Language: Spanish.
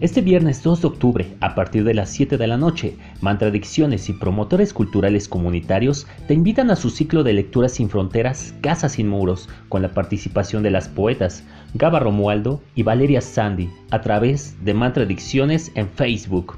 Este viernes 2 de octubre, a partir de las 7 de la noche, Mantradicciones y promotores culturales comunitarios te invitan a su ciclo de lecturas sin fronteras, Casa sin muros, con la participación de las poetas Gaba Romualdo y Valeria Sandy a través de Mantradicciones en Facebook.